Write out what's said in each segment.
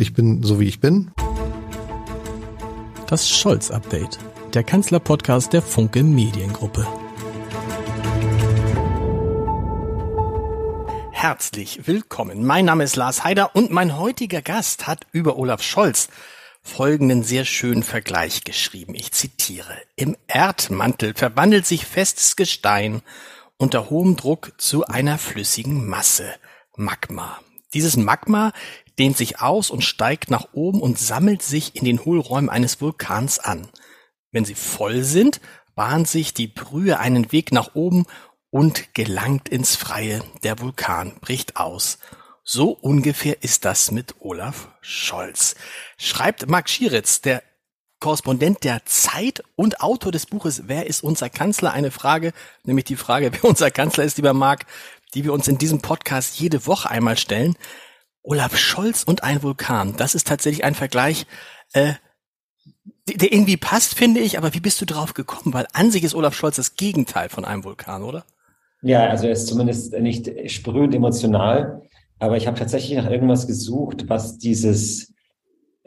Ich bin so wie ich bin. Das Scholz-Update, der Kanzler-Podcast der Funke Mediengruppe. Herzlich willkommen. Mein Name ist Lars Heider und mein heutiger Gast hat über Olaf Scholz folgenden sehr schönen Vergleich geschrieben. Ich zitiere. Im Erdmantel verwandelt sich festes Gestein unter hohem Druck zu einer flüssigen Masse. Magma. Dieses Magma dehnt sich aus und steigt nach oben und sammelt sich in den Hohlräumen eines Vulkans an. Wenn sie voll sind, bahnt sich die Brühe einen Weg nach oben und gelangt ins Freie. Der Vulkan bricht aus. So ungefähr ist das mit Olaf Scholz. Schreibt Marc Schieritz, der Korrespondent der Zeit und Autor des Buches Wer ist unser Kanzler? Eine Frage, nämlich die Frage, wer unser Kanzler ist, lieber Marc, die wir uns in diesem Podcast jede Woche einmal stellen. Olaf Scholz und ein Vulkan. Das ist tatsächlich ein Vergleich, äh, der irgendwie passt, finde ich. Aber wie bist du drauf gekommen? Weil an sich ist Olaf Scholz das Gegenteil von einem Vulkan, oder? Ja, also er ist zumindest nicht sprühend emotional. Aber ich habe tatsächlich nach irgendwas gesucht, was dieses,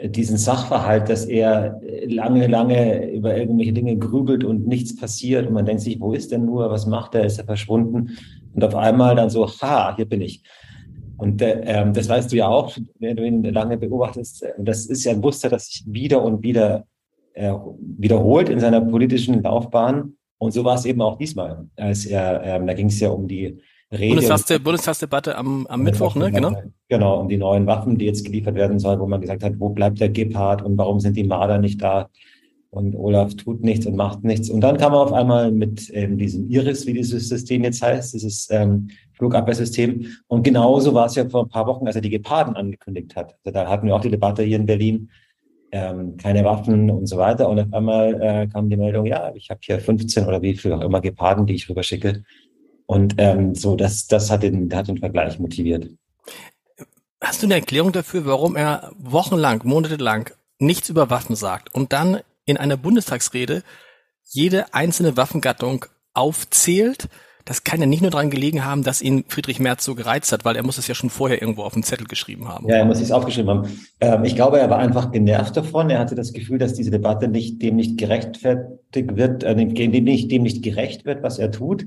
diesen Sachverhalt, dass er lange, lange über irgendwelche Dinge grübelt und nichts passiert und man denkt sich, wo ist denn nur, was macht er, ist er verschwunden? Und auf einmal dann so, ha, hier bin ich. Und äh, das weißt du ja auch, wenn du ihn lange beobachtest. Das ist ja ein Muster, das sich wieder und wieder äh, wiederholt in seiner politischen Laufbahn. Und so war es eben auch diesmal. Als er, ähm, da ging es ja um die Rede. Bundestagsde Bundestagsdebatte am, am Mittwoch, ne? Genau. Genau, um die neuen Waffen, die jetzt geliefert werden sollen, wo man gesagt hat, wo bleibt der Gepard und warum sind die Marder nicht da? Und Olaf tut nichts und macht nichts. Und dann kam er auf einmal mit ähm, diesem Iris, wie dieses System jetzt heißt, dieses ähm, Flugabwehrsystem. Und genauso war es ja vor ein paar Wochen, als er die Geparden angekündigt hat. Also da hatten wir auch die Debatte hier in Berlin, ähm, keine Waffen und so weiter. Und auf einmal äh, kam die Meldung, ja, ich habe hier 15 oder wie viel auch immer Geparden, die ich rüberschicke. Und ähm, so, das, das hat den, hat den Vergleich motiviert. Hast du eine Erklärung dafür, warum er wochenlang, monatelang nichts über Waffen sagt und dann in einer Bundestagsrede jede einzelne Waffengattung aufzählt? das kann ja nicht nur daran gelegen haben, dass ihn Friedrich Merz so gereizt hat, weil er muss es ja schon vorher irgendwo auf dem Zettel geschrieben haben. Ja, er muss es aufgeschrieben haben. Ähm, ich glaube, er war einfach genervt davon. Er hatte das Gefühl, dass diese Debatte nicht dem nicht gerechtfertigt wird, äh, dem nicht, dem nicht gerecht wird, was er tut.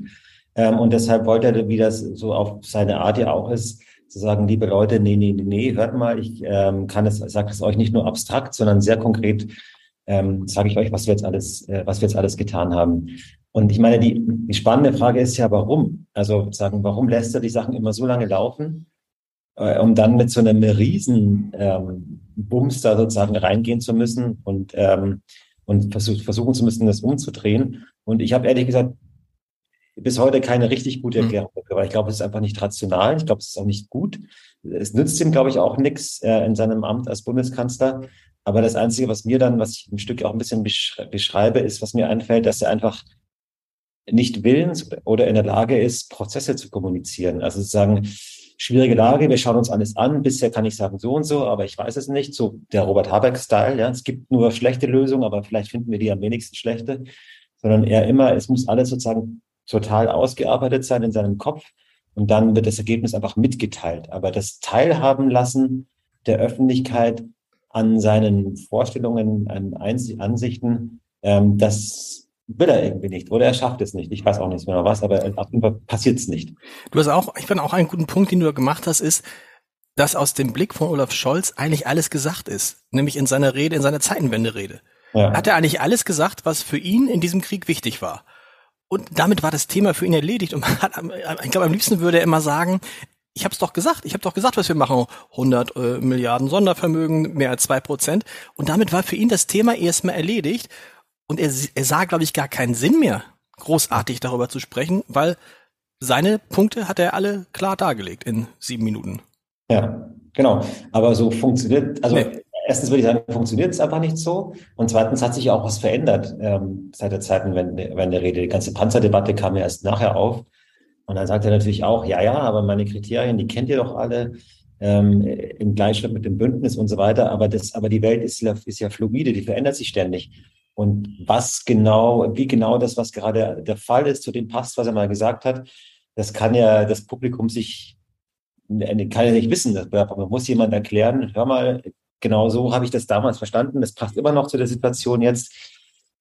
Ähm, und deshalb wollte er, wie das so auf seine Art ja auch ist, zu sagen, liebe Leute, nee, nee, nee, hört mal, ich ähm, kann es, sage es euch nicht nur abstrakt, sondern sehr konkret ähm, sage ich euch, was wir jetzt alles, äh, was wir jetzt alles getan haben. Und ich meine, die, die spannende Frage ist ja, warum? Also sagen, warum lässt er die Sachen immer so lange laufen, äh, um dann mit so einem riesen ähm, Bums da sozusagen reingehen zu müssen und, ähm, und versuch, versuchen zu müssen, das umzudrehen. Und ich habe ehrlich gesagt bis heute keine richtig gute hm. Erklärung dafür, weil ich glaube, es ist einfach nicht rational. Ich glaube, es ist auch nicht gut. Es nützt ihm, glaube ich, auch nichts äh, in seinem Amt als Bundeskanzler. Aber das Einzige, was mir dann, was ich im Stück auch ein bisschen beschreibe, ist, was mir einfällt, dass er einfach nicht willens oder in der Lage ist, Prozesse zu kommunizieren. Also zu sagen, schwierige Lage, wir schauen uns alles an. Bisher kann ich sagen so und so, aber ich weiß es nicht. So der Robert Habeck-Style, ja. Es gibt nur schlechte Lösungen, aber vielleicht finden wir die am wenigsten schlechte. Sondern er immer, es muss alles sozusagen total ausgearbeitet sein in seinem Kopf. Und dann wird das Ergebnis einfach mitgeteilt. Aber das Teilhaben lassen der Öffentlichkeit an seinen Vorstellungen, an Ansichten, ähm, das will er irgendwie nicht oder er schafft es nicht. Ich weiß auch nicht mehr was, aber auf jeden Fall passiert es nicht. Du hast auch, ich finde auch einen guten Punkt, den du da gemacht hast, ist, dass aus dem Blick von Olaf Scholz eigentlich alles gesagt ist, nämlich in seiner Rede, in seiner Zeitenwende-Rede. Ja. Hat er eigentlich alles gesagt, was für ihn in diesem Krieg wichtig war. Und damit war das Thema für ihn erledigt. Und man hat, ich glaube, am liebsten würde er immer sagen, ich habe es doch gesagt, ich habe doch gesagt, was wir machen. 100 äh, Milliarden Sondervermögen, mehr als zwei Prozent. Und damit war für ihn das Thema erstmal erledigt. Und er, er sah, glaube ich, gar keinen Sinn mehr, großartig darüber zu sprechen, weil seine Punkte hat er alle klar dargelegt in sieben Minuten. Ja, genau. Aber so funktioniert, also nee. erstens würde ich sagen, funktioniert es einfach nicht so. Und zweitens hat sich auch was verändert ähm, seit der Zeitenwende wenn der Rede. Die ganze Panzerdebatte kam ja erst nachher auf. Und dann sagt er natürlich auch, ja, ja, aber meine Kriterien, die kennt ihr doch alle ähm, im Gleichschritt mit dem Bündnis und so weiter. Aber das, aber die Welt ist ist ja fluide, die verändert sich ständig. Und was genau, wie genau das, was gerade der Fall ist, zu dem passt, was er mal gesagt hat, das kann ja das Publikum sich, kann ja nicht wissen. Das, man muss jemand erklären, hör mal, genau so habe ich das damals verstanden. Das passt immer noch zu der Situation jetzt,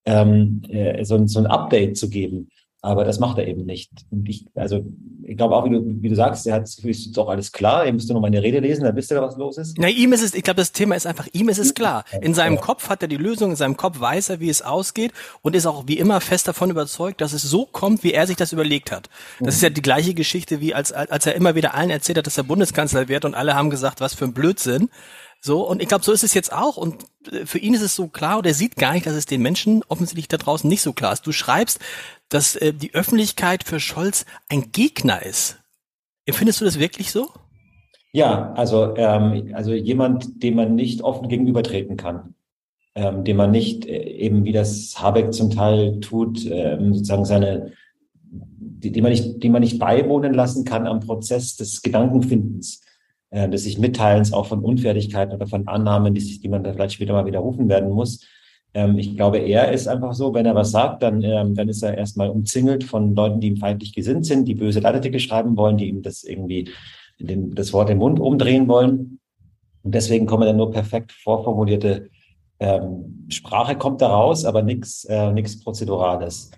ähm, äh, so, so ein Update zu geben. Aber das macht er eben nicht. Und ich, also, ich glaube auch, wie du, wie du sagst, er hat das Gefühl, es ist doch alles klar. Ihr müsst nur meine Rede lesen, dann wisst ihr, was los ist. Na, ihm ist es, ich glaube, das Thema ist einfach, ihm ist es klar. In seinem ja. Kopf hat er die Lösung, in seinem Kopf weiß er, wie es ausgeht und ist auch wie immer fest davon überzeugt, dass es so kommt, wie er sich das überlegt hat. Das mhm. ist ja die gleiche Geschichte, wie als, als er immer wieder allen erzählt hat, dass er Bundeskanzler wird und alle haben gesagt, was für ein Blödsinn. So, und ich glaube, so ist es jetzt auch. Und äh, für ihn ist es so klar, und er sieht gar nicht, dass es den Menschen offensichtlich da draußen nicht so klar ist. Du schreibst, dass äh, die Öffentlichkeit für Scholz ein Gegner ist. Empfindest du das wirklich so? Ja, also, ähm, also jemand, dem man nicht offen gegenübertreten kann, ähm, dem man nicht äh, eben, wie das Habeck zum Teil tut, ähm, sozusagen seine, die, die, man nicht, die man nicht beiwohnen lassen kann am Prozess des Gedankenfindens äh, des sich Mitteilens auch von Unfertigkeiten oder von Annahmen, die, sich, die man da vielleicht später mal widerrufen werden muss. Ähm, ich glaube, er ist einfach so, wenn er was sagt, dann, ähm, dann ist er erstmal umzingelt von Leuten, die ihm feindlich gesinnt sind, die böse Leitartikel schreiben wollen, die ihm das irgendwie den, das Wort im Mund umdrehen wollen. Und deswegen kommen dann nur perfekt vorformulierte ähm, Sprache kommt da raus, aber nichts äh, Prozedurales.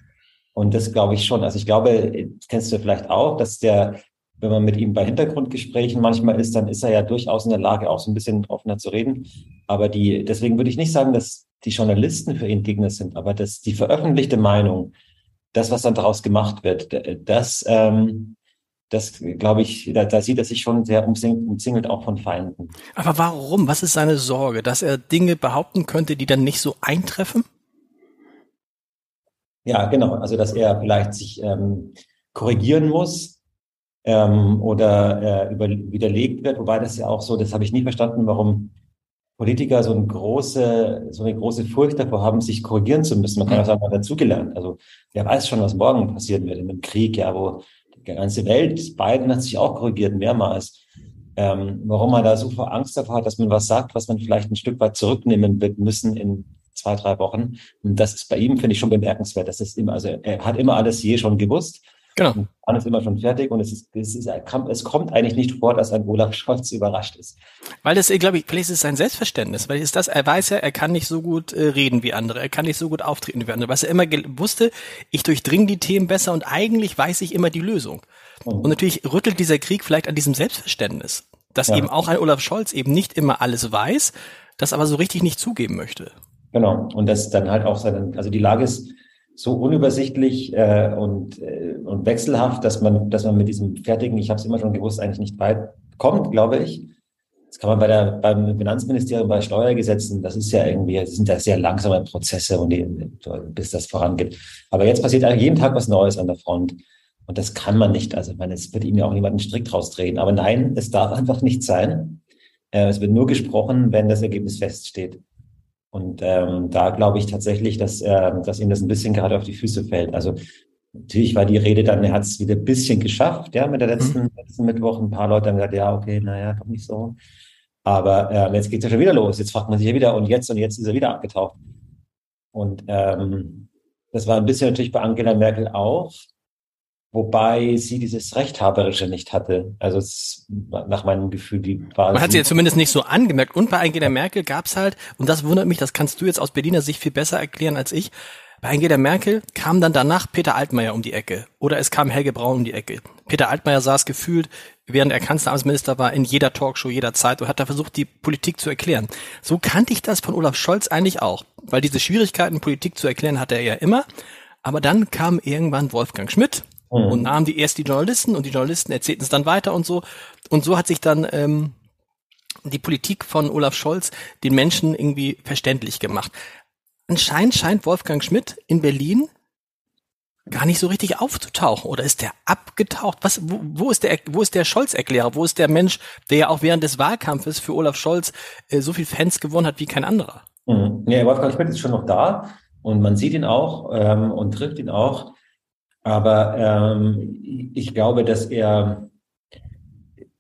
Und das glaube ich schon. Also ich glaube, kennst du vielleicht auch, dass der wenn man mit ihm bei Hintergrundgesprächen manchmal ist, dann ist er ja durchaus in der Lage, auch so ein bisschen offener zu reden. Aber die, deswegen würde ich nicht sagen, dass die Journalisten für ihn Gegner sind, aber dass die veröffentlichte Meinung, das, was dann daraus gemacht wird, das, ähm, das glaube ich, da, da sieht er sich schon sehr umzingelt auch von Feinden. Aber warum? Was ist seine Sorge? Dass er Dinge behaupten könnte, die dann nicht so eintreffen? Ja, genau. Also, dass er vielleicht sich ähm, korrigieren muss, ähm, oder äh, über, widerlegt wird. Wobei das ja auch so, das habe ich nie verstanden, warum Politiker so eine große, so eine große Furcht davor haben, sich korrigieren zu müssen. Man kann auch sagen, man hat dazugelernt. Also wer weiß schon, was morgen passieren wird in einem Krieg, ja, wo die ganze Welt, Biden hat sich auch korrigiert mehrmals. Ähm, warum man da so viel Angst davor hat, dass man was sagt, was man vielleicht ein Stück weit zurücknehmen wird müssen in zwei, drei Wochen. Und das ist bei ihm, finde ich, schon bemerkenswert. Das ist immer, also er hat immer alles je schon gewusst Genau. Der Plan ist immer schon fertig und es, ist, es, ist, es kommt eigentlich nicht vor, dass ein Olaf Scholz überrascht ist. Weil das, glaube ich, vielleicht ist es sein Selbstverständnis, weil ist das, er weiß ja, er kann nicht so gut äh, reden wie andere, er kann nicht so gut auftreten wie andere, was er immer wusste, ich durchdringe die Themen besser und eigentlich weiß ich immer die Lösung. Mhm. Und natürlich rüttelt dieser Krieg vielleicht an diesem Selbstverständnis, dass ja. eben auch ein Olaf Scholz eben nicht immer alles weiß, das aber so richtig nicht zugeben möchte. Genau. Und das dann halt auch seine, also die Lage ist, so unübersichtlich äh, und, äh, und wechselhaft, dass man, dass man mit diesem fertigen, ich habe es immer schon gewusst, eigentlich nicht weit kommt, glaube ich. Das kann man bei der, beim Finanzministerium, bei Steuergesetzen, das ist ja irgendwie, das sind ja sehr langsame Prozesse und die, bis das vorangeht. Aber jetzt passiert eigentlich jeden Tag was Neues an der Front. Und das kann man nicht. Also, ich meine, es wird ihm ja auch niemand einen Strick draus drehen. Aber nein, es darf einfach nicht sein. Äh, es wird nur gesprochen, wenn das Ergebnis feststeht. Und ähm, da glaube ich tatsächlich, dass, äh, dass ihm das ein bisschen gerade auf die Füße fällt. Also natürlich war die Rede dann, er hat es wieder ein bisschen geschafft, ja, mit der letzten, mhm. letzten Mittwoch. Ein paar Leute haben gesagt, ja, okay, naja, doch nicht so. Aber äh, jetzt geht es ja schon wieder los. Jetzt fragt man sich ja wieder und jetzt und jetzt ist er wieder abgetaucht. Und ähm, das war ein bisschen natürlich bei Angela Merkel auch wobei sie dieses Rechthaberische nicht hatte. Also es, nach meinem Gefühl, die war. Man hat sie ja zumindest nicht so angemerkt. Und bei Angela Merkel gab's halt, und das wundert mich, das kannst du jetzt aus Berliner Sicht viel besser erklären als ich. Bei Angela Merkel kam dann danach Peter Altmaier um die Ecke. Oder es kam Helge Braun um die Ecke. Peter Altmaier saß gefühlt, während er Kanzleramtsminister war, in jeder Talkshow, jeder Zeit und hat da versucht, die Politik zu erklären. So kannte ich das von Olaf Scholz eigentlich auch. Weil diese Schwierigkeiten, Politik zu erklären, hatte er ja immer. Aber dann kam irgendwann Wolfgang Schmidt, mhm. und nahmen die erst die Journalisten und die Journalisten erzählten es dann weiter und so. Und so hat sich dann ähm, die Politik von Olaf Scholz den Menschen irgendwie verständlich gemacht. Anscheinend scheint Wolfgang Schmidt in Berlin gar nicht so richtig aufzutauchen oder ist der abgetaucht? Was, wo, wo ist der, wo ist der Scholz-Erklärer? Wo ist der Mensch, der ja auch während des Wahlkampfes für Olaf Scholz äh, so viel Fans gewonnen hat wie kein anderer? Mhm. Ja, Wolfgang Schmidt ist schon noch da und man sieht ihn auch ähm, und trifft ihn auch. Aber ähm, ich glaube, dass er,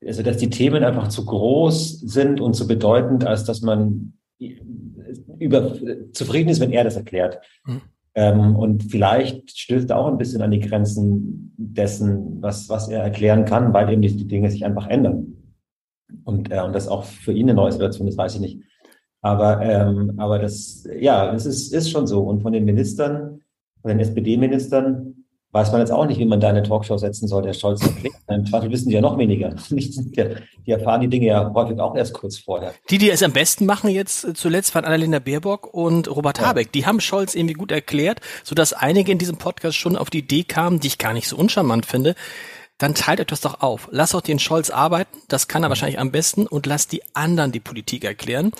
also dass die Themen einfach zu groß sind und zu bedeutend, als dass man über zufrieden ist, wenn er das erklärt. Mhm. Ähm, und vielleicht stößt er auch ein bisschen an die Grenzen dessen, was, was er erklären kann, weil eben die, die Dinge sich einfach ändern. Und, äh, und das auch für ihn eine neue Situation ist, weiß ich nicht. Aber, ähm, aber das, ja, es ist, ist schon so. Und von den Ministern, von den SPD-Ministern, weiß man jetzt auch nicht, wie man da eine Talkshow setzen soll, der Scholz klingt. Im Zweifel wissen die ja noch weniger. Die erfahren die Dinge ja häufig auch erst kurz vorher. Die, die es am besten machen jetzt zuletzt, waren Annalena Baerbock und Robert ja. Habeck. Die haben Scholz irgendwie gut erklärt, sodass einige in diesem Podcast schon auf die Idee kamen, die ich gar nicht so uncharmant finde. Dann teilt etwas doch auf. Lass auch den Scholz arbeiten, das kann er wahrscheinlich am besten, und lass die anderen die Politik erklären.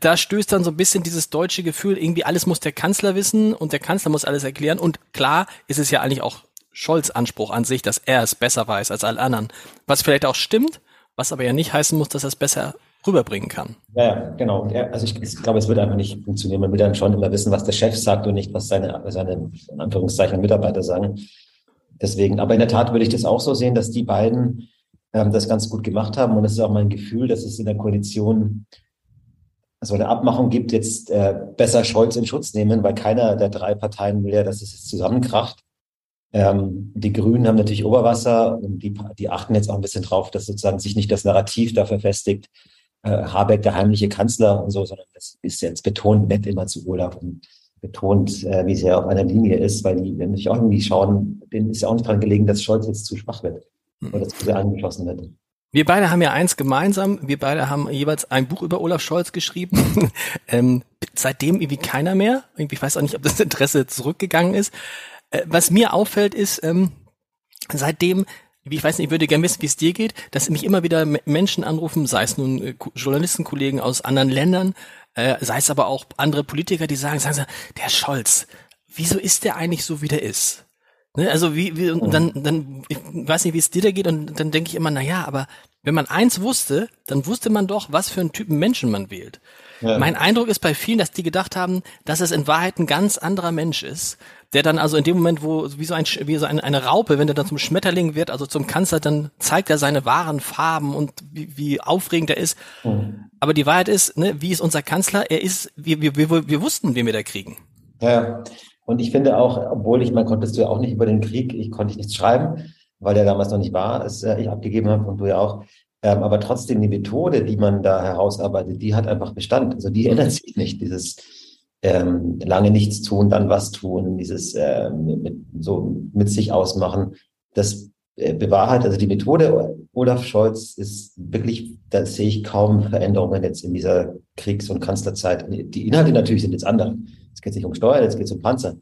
Da stößt dann so ein bisschen dieses deutsche Gefühl, irgendwie alles muss der Kanzler wissen und der Kanzler muss alles erklären. Und klar ist es ja eigentlich auch Scholz Anspruch an sich, dass er es besser weiß als alle anderen. Was vielleicht auch stimmt, was aber ja nicht heißen muss, dass er es besser rüberbringen kann. Ja, genau. Also ich, ich, glaube, es wird einfach nicht funktionieren. Man will dann schon immer wissen, was der Chef sagt und nicht, was seine, seine in Anführungszeichen Mitarbeiter sagen. Deswegen, aber in der Tat würde ich das auch so sehen, dass die beiden ähm, das ganz gut gemacht haben. Und es ist auch mein Gefühl, dass es in der Koalition also eine Abmachung gibt, jetzt äh, besser Scholz in Schutz nehmen, weil keiner der drei Parteien will ja, dass es jetzt zusammenkracht. Ähm, die Grünen haben natürlich Oberwasser und die, die achten jetzt auch ein bisschen drauf, dass sozusagen sich nicht das Narrativ dafür festigt, äh, Habeck der heimliche Kanzler und so, sondern das ist jetzt betont nett immer zu Olaf und betont, äh, wie ja auf einer Linie ist, weil die nämlich auch irgendwie schauen, denen ist ja auch nicht dran gelegen, dass Scholz jetzt zu schwach wird hm. oder zu sehr angeschlossen wird. Wir beide haben ja eins gemeinsam. Wir beide haben jeweils ein Buch über Olaf Scholz geschrieben. ähm, seitdem irgendwie keiner mehr. Ich weiß auch nicht, ob das Interesse zurückgegangen ist. Äh, was mir auffällt, ist, ähm, seitdem ich weiß nicht, ich würde gerne wissen, wie es dir geht, dass mich immer wieder Menschen anrufen, sei es nun äh, Journalistenkollegen aus anderen Ländern, äh, sei es aber auch andere Politiker, die sagen, sagen sie, der Scholz, wieso ist der eigentlich so, wie der ist? Ne, also wie, wie und dann, dann, ich weiß nicht, wie es dir da geht, und dann denke ich immer, na ja, aber wenn man eins wusste, dann wusste man doch, was für einen Typen Menschen man wählt. Ja. Mein Eindruck ist bei vielen, dass die gedacht haben, dass es in Wahrheit ein ganz anderer Mensch ist, der dann also in dem Moment, wo wie so, ein, wie so eine, eine Raupe, wenn er dann zum Schmetterling wird, also zum Kanzler, dann zeigt er seine wahren Farben und wie, wie aufregend er ist. Mhm. Aber die Wahrheit ist, ne, wie ist unser Kanzler? Er ist, wir, wir, wir, wir wussten, wen wir da kriegen. Ja, und ich finde auch, obwohl ich, man konntest du ja auch nicht über den Krieg, ich konnte nichts schreiben, weil der damals noch nicht war, es äh, ich abgegeben habe und du ja auch. Ähm, aber trotzdem die Methode, die man da herausarbeitet, die hat einfach Bestand. Also die ändert sich nicht. Dieses ähm, lange nichts tun, dann was tun, dieses äh, mit, so mit sich ausmachen, das äh, bewahrheit. Also die Methode Olaf Scholz ist wirklich, da sehe ich kaum Veränderungen jetzt in dieser Kriegs- und Kanzlerzeit. Die Inhalte natürlich sind jetzt andere. Es geht nicht um Steuern, es geht um Panzer.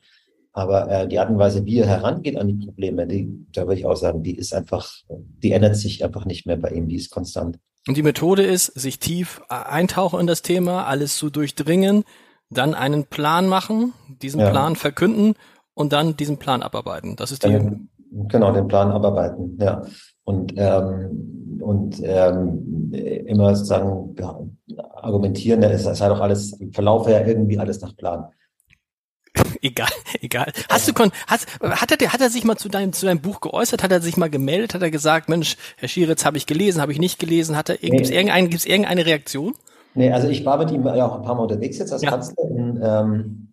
Aber äh, die Art und Weise, wie er herangeht an die Probleme, die, da würde ich auch sagen, die ist einfach, die ändert sich einfach nicht mehr bei ihm, die ist konstant. Und die Methode ist, sich tief eintauchen in das Thema, alles zu durchdringen, dann einen Plan machen, diesen ja. Plan verkünden und dann diesen Plan abarbeiten. Das ist die. Dann, genau, den Plan abarbeiten, ja. Und, ähm, und ähm, immer sozusagen ja, argumentieren, es sei doch alles, verlaufe ja irgendwie alles nach Plan. egal, egal. Hast du kon hast, hat er hat er sich mal zu deinem zu deinem Buch geäußert? Hat er sich mal gemeldet? Hat er gesagt, Mensch, Herr Schieritz, habe ich gelesen, habe ich nicht gelesen? Hat er nee. gibt's irgendeine gibt's irgendeine Reaktion? Nee, also ich war mit ihm ja auch ein paar Mal unterwegs jetzt als ja. Kanzler in ähm,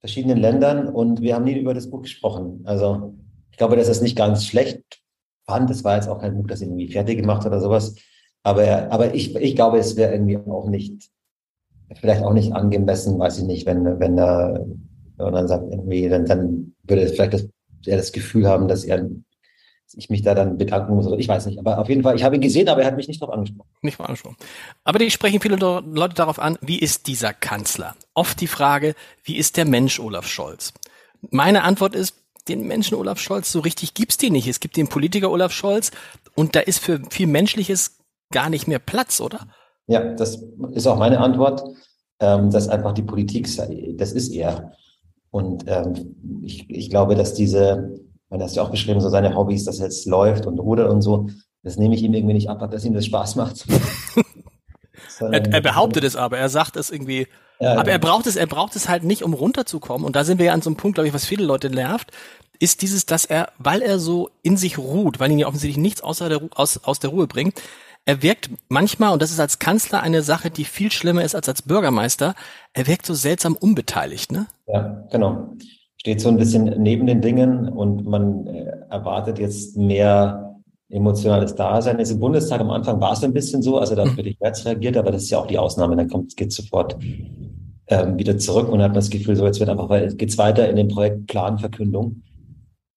verschiedenen Ländern und wir haben nie über das Buch gesprochen. Also ich glaube, dass er es nicht ganz schlecht fand. Das war jetzt auch kein Buch, das ihn irgendwie fertig gemacht hat oder sowas. Aber, aber ich, ich glaube, es wäre irgendwie auch nicht, vielleicht auch nicht angemessen, weiß ich nicht, wenn, wenn er und dann sagt irgendwie, dann, dann würde vielleicht das, er das Gefühl haben, dass er ich mich da dann bedanken muss. Ich weiß nicht. Aber auf jeden Fall, ich habe ihn gesehen, aber er hat mich nicht darauf angesprochen. Nicht mal angesprochen. Aber die sprechen viele Leute darauf an, wie ist dieser Kanzler? Oft die Frage, wie ist der Mensch Olaf Scholz? Meine Antwort ist, den Menschen Olaf Scholz so richtig gibt's den nicht. Es gibt den Politiker Olaf Scholz und da ist für viel Menschliches gar nicht mehr Platz, oder? Ja, das ist auch meine Antwort, ähm, dass einfach die Politik, das ist er. Und ähm, ich, ich glaube, dass diese, man hast ja auch beschrieben, so seine Hobbys, dass er jetzt läuft und rudert und so, das nehme ich ihm irgendwie nicht ab, dass ihm das Spaß macht. er, er, behauptet es aber, er sagt es irgendwie, ja, aber ja. er braucht es, er braucht es halt nicht, um runterzukommen. Und da sind wir ja an so einem Punkt, glaube ich, was viele Leute nervt, ist dieses, dass er, weil er so in sich ruht, weil ihn ja offensichtlich nichts außer der, aus, aus der Ruhe bringt, er wirkt manchmal, und das ist als Kanzler eine Sache, die viel schlimmer ist als als Bürgermeister, er wirkt so seltsam unbeteiligt, ne? Ja, genau. Steht so ein bisschen neben den Dingen und man äh, erwartet jetzt mehr emotionales Dasein ist. Im Bundestag am Anfang war es ein bisschen so, also da wird ich Herz reagiert, aber das ist ja auch die Ausnahme. Dann kommt, geht sofort ähm, wieder zurück und hat man das Gefühl, so jetzt wird einfach, geht's weiter in dem Projekt Planverkündung.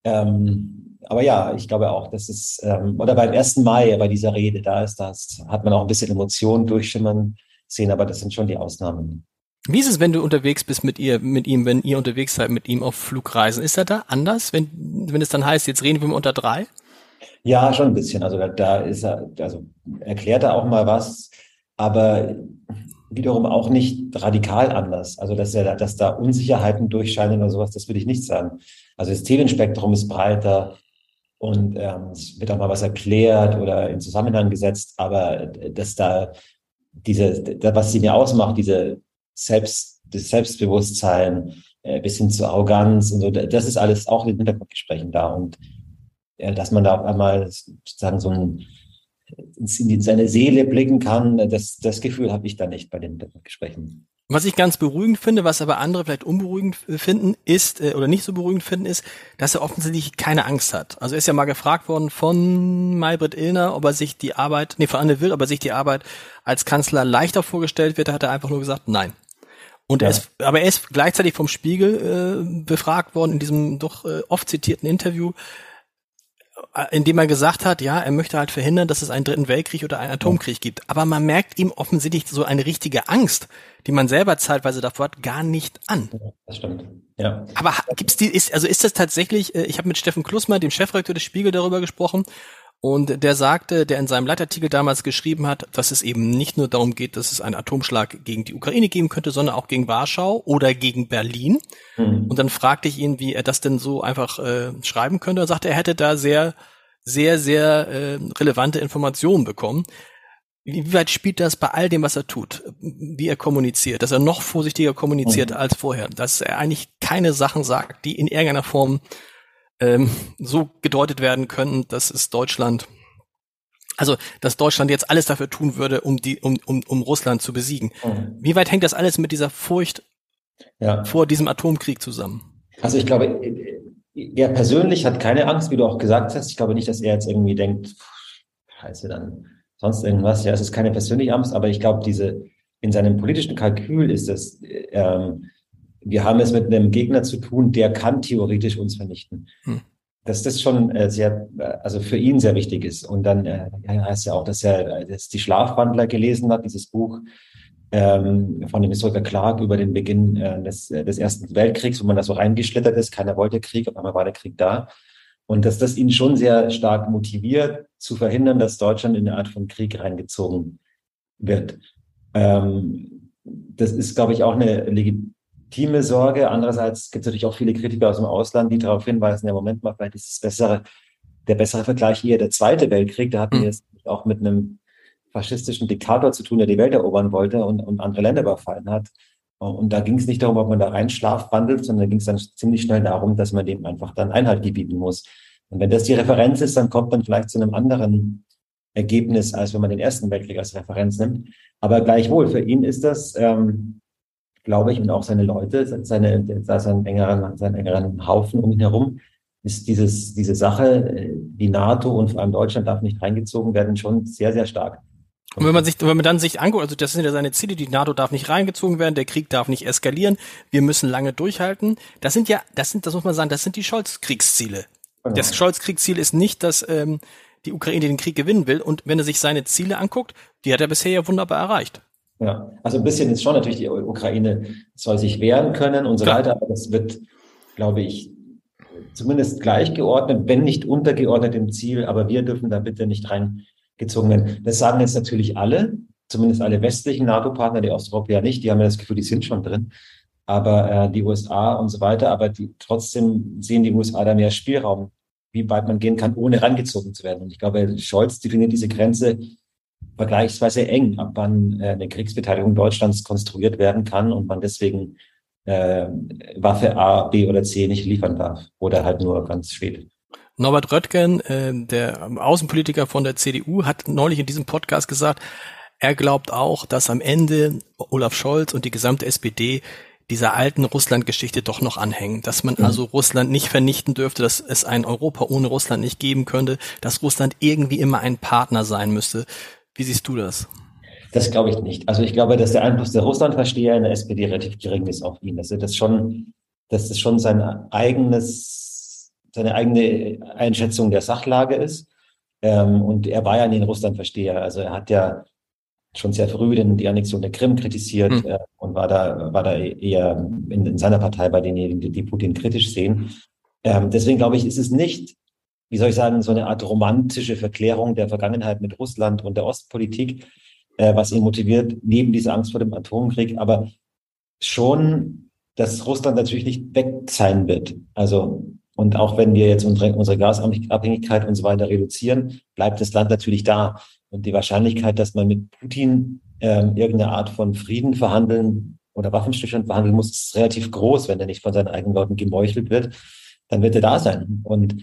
Ähm, aber ja, ich glaube auch, dass es, ähm, oder beim 1. Mai, bei dieser Rede, da ist das, hat man auch ein bisschen Emotionen durchschimmern sehen, aber das sind schon die Ausnahmen. Wie ist es, wenn du unterwegs bist mit ihr, mit ihm, wenn ihr unterwegs seid mit ihm auf Flugreisen? Ist er da anders, wenn, wenn es dann heißt, jetzt reden wir unter drei? Ja, schon ein bisschen. Also da, da ist er, also erklärt er auch mal was, aber wiederum auch nicht radikal anders. Also dass er, dass da Unsicherheiten durchscheinen oder sowas, das würde ich nicht sagen. Also das Themenspektrum ist breiter und ähm, es wird auch mal was erklärt oder in Zusammenhang gesetzt, aber dass da diese, was sie mir ausmacht, diese Selbst, das Selbstbewusstsein äh, bis hin zur Arroganz und so, das ist alles auch in den Hintergrundgesprächen da und äh, dass man da auf einmal sozusagen so ein in seine Seele blicken kann, das, das Gefühl habe ich da nicht bei den Gesprächen. Was ich ganz beruhigend finde, was aber andere vielleicht unberuhigend finden, ist, äh, oder nicht so beruhigend finden, ist, dass er offensichtlich keine Angst hat. Also er ist ja mal gefragt worden von Maybrit Illner, ob er sich die Arbeit, nee, von Anne Will, ob er sich die Arbeit als Kanzler leichter vorgestellt wird, da hat er einfach nur gesagt, nein. Und ja. er ist, aber er ist gleichzeitig vom Spiegel äh, befragt worden in diesem doch äh, oft zitierten Interview, indem er gesagt hat, ja, er möchte halt verhindern, dass es einen dritten Weltkrieg oder einen Atomkrieg gibt. Aber man merkt ihm offensichtlich so eine richtige Angst, die man selber zeitweise davor hat, gar nicht an. Das stimmt. Ja. Aber gibt's die, ist, also ist das tatsächlich, äh, ich habe mit Steffen Klusmer, dem Chefredakteur des Spiegel, darüber gesprochen, und der sagte, der in seinem Leitartikel damals geschrieben hat, dass es eben nicht nur darum geht, dass es einen Atomschlag gegen die Ukraine geben könnte, sondern auch gegen Warschau oder gegen Berlin. Mhm. Und dann fragte ich ihn, wie er das denn so einfach äh, schreiben könnte. Er sagte, er hätte da sehr, sehr, sehr äh, relevante Informationen bekommen. Wie weit spielt das bei all dem, was er tut, wie er kommuniziert, dass er noch vorsichtiger kommuniziert mhm. als vorher, dass er eigentlich keine Sachen sagt, die in irgendeiner Form ähm, so gedeutet werden können, dass es Deutschland, also dass Deutschland jetzt alles dafür tun würde, um die, um, um, um Russland zu besiegen. Mhm. Wie weit hängt das alles mit dieser Furcht ja. vor diesem Atomkrieg zusammen? Also ich glaube, er persönlich hat keine Angst, wie du auch gesagt hast. Ich glaube nicht, dass er jetzt irgendwie denkt, heiße dann sonst irgendwas. Ja, es ist keine persönliche Angst, aber ich glaube, diese in seinem politischen Kalkül ist es ähm, wir haben es mit einem Gegner zu tun, der kann theoretisch uns vernichten. Hm. Dass das schon äh, sehr, äh, also für ihn sehr wichtig ist. Und dann äh, heißt ja auch, dass er dass die Schlafwandler gelesen hat, dieses Buch ähm, von dem Historiker Clark über den Beginn äh, des, äh, des Ersten Weltkriegs, wo man da so reingeschlittert ist. Keiner wollte Krieg, auf einmal war der Krieg da. Und dass das ihn schon sehr stark motiviert, zu verhindern, dass Deutschland in eine Art von Krieg reingezogen wird. Ähm, das ist, glaube ich, auch eine legitime legitime Sorge. Andererseits gibt es natürlich auch viele Kritiker aus dem Ausland, die darauf hinweisen, ja, Moment mal, vielleicht ist es bessere, der bessere Vergleich hier der Zweite Weltkrieg. Da hatten wir es auch mit einem faschistischen Diktator zu tun, der die Welt erobern wollte und, und andere Länder überfallen hat. Und da ging es nicht darum, ob man da rein schlafwandelt, sondern da ging es dann ziemlich schnell darum, dass man dem einfach dann Einhalt gebieten muss. Und wenn das die Referenz ist, dann kommt man vielleicht zu einem anderen Ergebnis, als wenn man den Ersten Weltkrieg als Referenz nimmt. Aber gleichwohl, für ihn ist das ähm, glaube ich, und auch seine Leute, seine, seinen engeren, seinen engeren Haufen um ihn herum, ist dieses, diese Sache, äh, die NATO und vor allem Deutschland darf nicht reingezogen werden, schon sehr, sehr stark. Und wenn man sich, wenn man dann sich anguckt, also das sind ja seine Ziele, die NATO darf nicht reingezogen werden, der Krieg darf nicht eskalieren, wir müssen lange durchhalten. Das sind ja, das sind, das muss man sagen, das sind die Scholz-Kriegsziele. Genau. Das Scholz-Kriegsziel ist nicht, dass ähm, die Ukraine den Krieg gewinnen will. Und wenn er sich seine Ziele anguckt, die hat er bisher ja wunderbar erreicht. Ja, also ein bisschen ist schon natürlich die Ukraine soll sich wehren können und so weiter, aber das wird, glaube ich, zumindest gleichgeordnet, wenn nicht untergeordnet im Ziel, aber wir dürfen da bitte nicht reingezogen werden. Das sagen jetzt natürlich alle, zumindest alle westlichen NATO-Partner, die Osteuropäer nicht, die haben ja das Gefühl, die sind schon drin, aber äh, die USA und so weiter, aber die trotzdem sehen die USA da mehr Spielraum, wie weit man gehen kann, ohne rangezogen zu werden. Und ich glaube, Scholz definiert diese Grenze vergleichsweise eng, ab wann äh, eine Kriegsbeteiligung Deutschlands konstruiert werden kann und man deswegen äh, Waffe A, B oder C nicht liefern darf oder halt nur ganz spät. Norbert Röttgen, äh, der Außenpolitiker von der CDU, hat neulich in diesem Podcast gesagt, er glaubt auch, dass am Ende Olaf Scholz und die gesamte SPD dieser alten Russland-Geschichte doch noch anhängen, dass man also Russland nicht vernichten dürfte, dass es ein Europa ohne Russland nicht geben könnte, dass Russland irgendwie immer ein Partner sein müsste. Wie siehst du das? Das glaube ich nicht. Also ich glaube, dass der Einfluss der Russlandversteher in der SPD relativ gering ist auf ihn. Dass er das schon, dass das schon sein eigenes, seine eigene Einschätzung der Sachlage ist. Ähm, und er war ja nie ein Russlandversteher. Also er hat ja schon sehr früh den, die Annexion der Krim kritisiert mhm. äh, und war da, war da eher in, in, seiner Partei bei denjenigen, die, die Putin kritisch sehen. Ähm, deswegen glaube ich, ist es nicht, wie soll ich sagen, so eine Art romantische Verklärung der Vergangenheit mit Russland und der Ostpolitik, äh, was ihn motiviert, neben dieser Angst vor dem Atomkrieg, aber schon, dass Russland natürlich nicht weg sein wird. Also, und auch wenn wir jetzt unsere, unsere Gasabhängigkeit und so weiter reduzieren, bleibt das Land natürlich da. Und die Wahrscheinlichkeit, dass man mit Putin ähm, irgendeine Art von Frieden verhandeln oder Waffenstillstand verhandeln muss, ist relativ groß, wenn er nicht von seinen eigenen Leuten gemeuchelt wird, dann wird er da sein. Und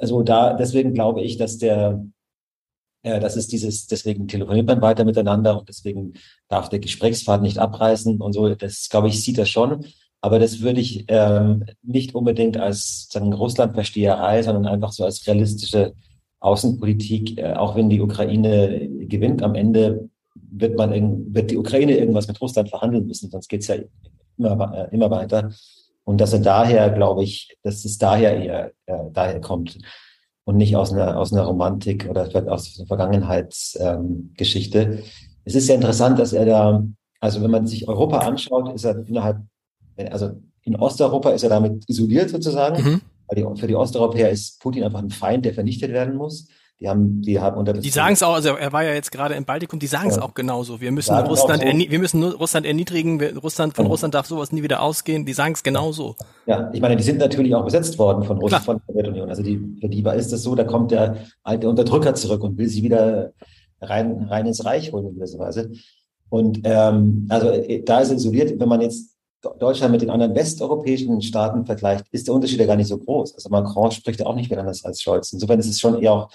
also da, deswegen glaube ich, dass der, äh, das ist dieses, deswegen telefoniert man weiter miteinander und deswegen darf der Gesprächspfad nicht abreißen und so. Das, glaube ich, sieht er schon. Aber das würde ich ähm, nicht unbedingt als sagen, Russlandversteherei, sondern einfach so als realistische Außenpolitik, äh, auch wenn die Ukraine gewinnt, am Ende wird man wird die Ukraine irgendwas mit Russland verhandeln müssen, sonst geht's ja immer, äh, immer weiter. Und dass er daher, glaube ich, dass es daher eher äh, daher kommt und nicht aus einer, aus einer Romantik oder aus einer Vergangenheitsgeschichte. Ähm, es ist sehr interessant, dass er da, also wenn man sich Europa anschaut, ist er innerhalb, also in Osteuropa ist er damit isoliert sozusagen. Mhm. Weil die, für die Osteuropäer ist Putin einfach ein Feind, der vernichtet werden muss. Die haben, die haben unter Die sagen es auch, also er war ja jetzt gerade im Baltikum, die sagen es ja. auch genauso. Wir müssen Russland, so. wir müssen Russland erniedrigen, Russland, von ja. Russland darf sowas nie wieder ausgehen. Die sagen es genauso. Ja, ich meine, die sind natürlich auch besetzt worden von Russland, von der Sowjetunion. Also die, für die ist das so, da kommt der alte Unterdrücker zurück und will sie wieder rein, rein ins Reich holen in gewisser Weise. Und ähm, also äh, da ist isoliert, wenn man jetzt Deutschland mit den anderen westeuropäischen Staaten vergleicht, ist der Unterschied ja gar nicht so groß. Also Macron spricht ja auch nicht mehr anders als Scholz. Insofern ist es schon eher auch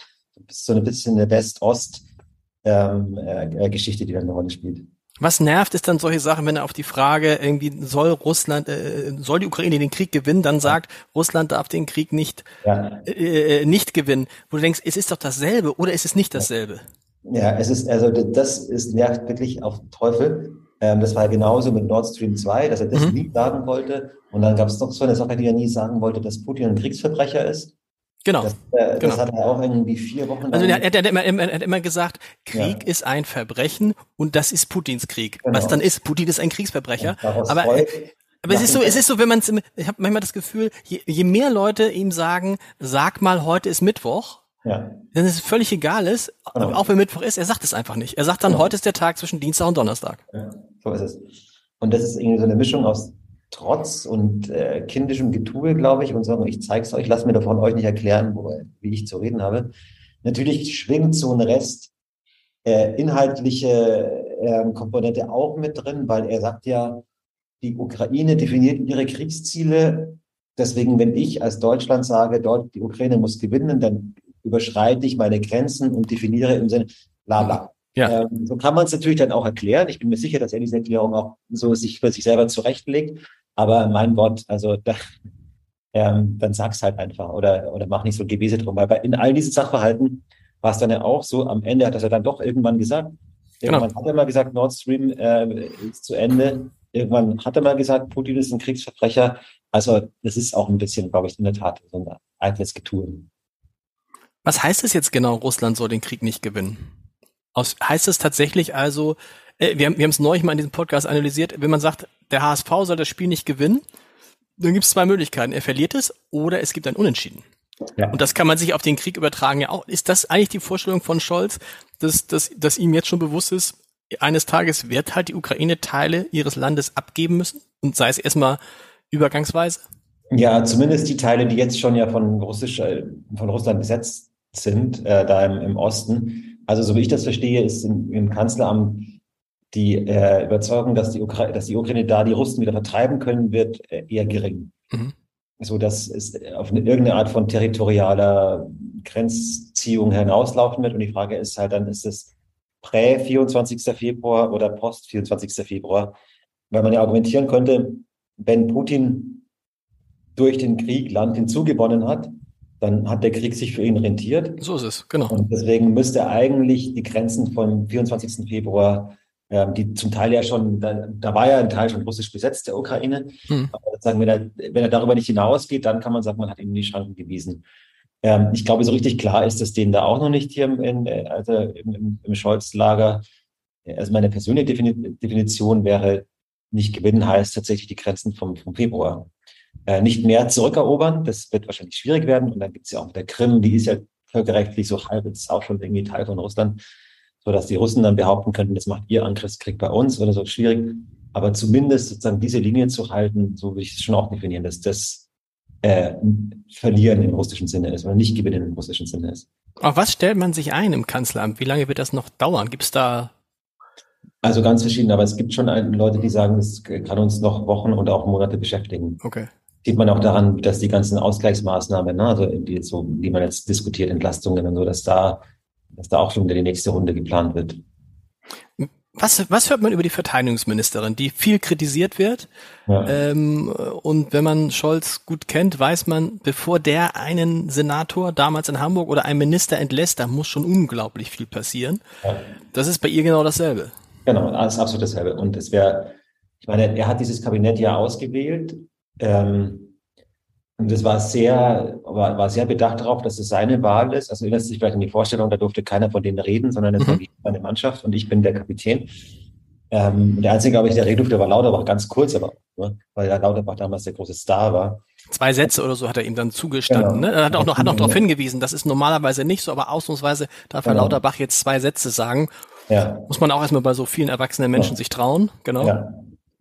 so ein bisschen eine West-Ost-Geschichte, ähm, äh, die da eine Rolle spielt. Was nervt ist dann solche Sachen, wenn er auf die Frage irgendwie soll Russland, äh, soll die Ukraine den Krieg gewinnen, dann sagt, Russland darf den Krieg nicht, ja. äh, äh nicht gewinnen. Wo du denkst, es ist doch dasselbe oder ist es nicht dasselbe? Ja, es ist, also das ist nervt wirklich auf Teufel. Ähm, das war genauso mit Nord Stream 2, dass er das mhm. nie sagen wollte. Und dann gab es noch so eine Sache, die er nie sagen wollte, dass Putin ein Kriegsverbrecher ist. Genau. Das, äh, genau. das hat er auch irgendwie vier Wochen Also er, er, hat immer, er hat immer gesagt, Krieg ja. ist ein Verbrechen und das ist Putins Krieg. Genau. Was dann ist, Putin ist ein Kriegsverbrecher. Aber, aber es ist so, es ist so, wenn man es, ich habe manchmal das Gefühl, je, je mehr Leute ihm sagen, sag mal, heute ist Mittwoch, ja. Wenn es völlig egal ist, genau. auch wenn Mittwoch ist, er sagt es einfach nicht. Er sagt dann, genau. heute ist der Tag zwischen Dienstag und Donnerstag. Ja, so ist es. Und das ist irgendwie so eine Mischung aus Trotz und äh, kindischem Getue, glaube ich, und sagen, ich zeige es euch, lasst mir davon euch nicht erklären, wo, wie ich zu reden habe. Natürlich schwingt so ein Rest äh, inhaltliche äh, Komponente auch mit drin, weil er sagt ja, die Ukraine definiert ihre Kriegsziele. Deswegen, wenn ich als Deutschland sage, dort die Ukraine muss gewinnen, dann überschreite ich meine Grenzen und definiere im Sinne bla bla. Ja. Ähm, so kann man es natürlich dann auch erklären. Ich bin mir sicher, dass er diese Erklärung auch so sich für sich selber zurechtlegt. Aber mein Wort, also da, ähm, dann sag's halt einfach oder, oder mach nicht so Gebese drum. Weil bei, in all diesen Sachverhalten war es dann ja auch so, am Ende hat er dann doch irgendwann gesagt. Genau. Irgendwann genau. hat er mal gesagt, Nord Stream äh, ist zu Ende. Irgendwann hat er mal gesagt, Putin ist ein Kriegsverbrecher. Also das ist auch ein bisschen, glaube ich, in der Tat so ein eitles Getue. Was heißt es jetzt genau, Russland soll den Krieg nicht gewinnen? Aus, heißt es tatsächlich also, äh, wir haben wir es neulich mal in diesem Podcast analysiert, wenn man sagt, der HSV soll das Spiel nicht gewinnen, dann gibt es zwei Möglichkeiten. Er verliert es oder es gibt ein Unentschieden. Ja. Und das kann man sich auf den Krieg übertragen ja auch. Ist das eigentlich die Vorstellung von Scholz, dass, dass, dass ihm jetzt schon bewusst ist, eines Tages wird halt die Ukraine Teile ihres Landes abgeben müssen und sei es erstmal übergangsweise? Ja, zumindest die Teile, die jetzt schon ja von, Russisch, äh, von Russland besetzt sind, äh, da im, im Osten. Also so wie ich das verstehe, ist im, im Kanzleramt die äh, Überzeugung, dass die, Ukra dass die Ukraine da die Russen wieder vertreiben können wird, äh, eher gering. Mhm. So dass es auf eine, irgendeine Art von territorialer Grenzziehung hinauslaufen wird. Und die Frage ist halt dann, ist es prä 24. Februar oder post 24. Februar? weil man ja argumentieren könnte, wenn Putin durch den Krieg Land hinzugewonnen hat, dann hat der Krieg sich für ihn rentiert. So ist es, genau. Und deswegen müsste eigentlich die Grenzen vom 24. Februar, ähm, die zum Teil ja schon, da, da, war ja ein Teil schon russisch besetzt, der Ukraine. Hm. Aber sagen, wenn er, wenn er darüber nicht hinausgeht, dann kann man sagen, man hat ihm die Schranken gewiesen. Ähm, ich glaube, so richtig klar ist das denen da auch noch nicht hier in, also im, im, im Scholz-Lager. Also meine persönliche Definition wäre, nicht gewinnen heißt tatsächlich die Grenzen vom, vom Februar. Äh, nicht mehr zurückerobern, das wird wahrscheinlich schwierig werden. Und dann gibt es ja auch der Krim, die ist ja völkerrechtlich so halb, ist auch schon irgendwie Teil von Russland, so dass die Russen dann behaupten könnten, das macht ihr Angriffskrieg bei uns oder so schwierig. Aber zumindest sozusagen diese Linie zu halten, so würde ich es schon auch definieren, dass das äh, verlieren im russischen Sinne ist oder nicht gewinnen im russischen Sinne ist. Auf was stellt man sich ein im Kanzleramt? Wie lange wird das noch dauern? Gibt es da also ganz verschieden, aber es gibt schon Leute, die sagen, es kann uns noch Wochen und auch Monate beschäftigen. Okay. Sieht man auch daran, dass die ganzen Ausgleichsmaßnahmen, ne, also die, so, die man jetzt diskutiert, Entlastungen und so, dass da, dass da auch schon wieder die nächste Runde geplant wird. Was, was hört man über die Verteidigungsministerin, die viel kritisiert wird? Ja. Ähm, und wenn man Scholz gut kennt, weiß man, bevor der einen Senator damals in Hamburg oder einen Minister entlässt, da muss schon unglaublich viel passieren. Ja. Das ist bei ihr genau dasselbe. Genau, das ist absolut dasselbe. Und es wäre, ich meine, er hat dieses Kabinett ja ausgewählt. Ähm, und es war sehr, war, war sehr bedacht darauf, dass es seine Wahl ist. Also erinnert sich vielleicht an die Vorstellung, da durfte keiner von denen reden, sondern es mhm. war meine Mannschaft und ich bin der Kapitän. Ähm, der einzige, glaube ich, der reden durfte, war Lauterbach, ganz kurz, aber ne, weil der Lauterbach damals der große Star war. Zwei Sätze oder so hat er ihm dann zugestanden. Genau. Ne? Er hat auch noch, hat noch darauf hingewiesen, das ist normalerweise nicht so, aber ausnahmsweise darf genau. Herr Lauterbach jetzt zwei Sätze sagen. Ja. Muss man auch erstmal bei so vielen erwachsenen Menschen ja. sich trauen, genau. Ja.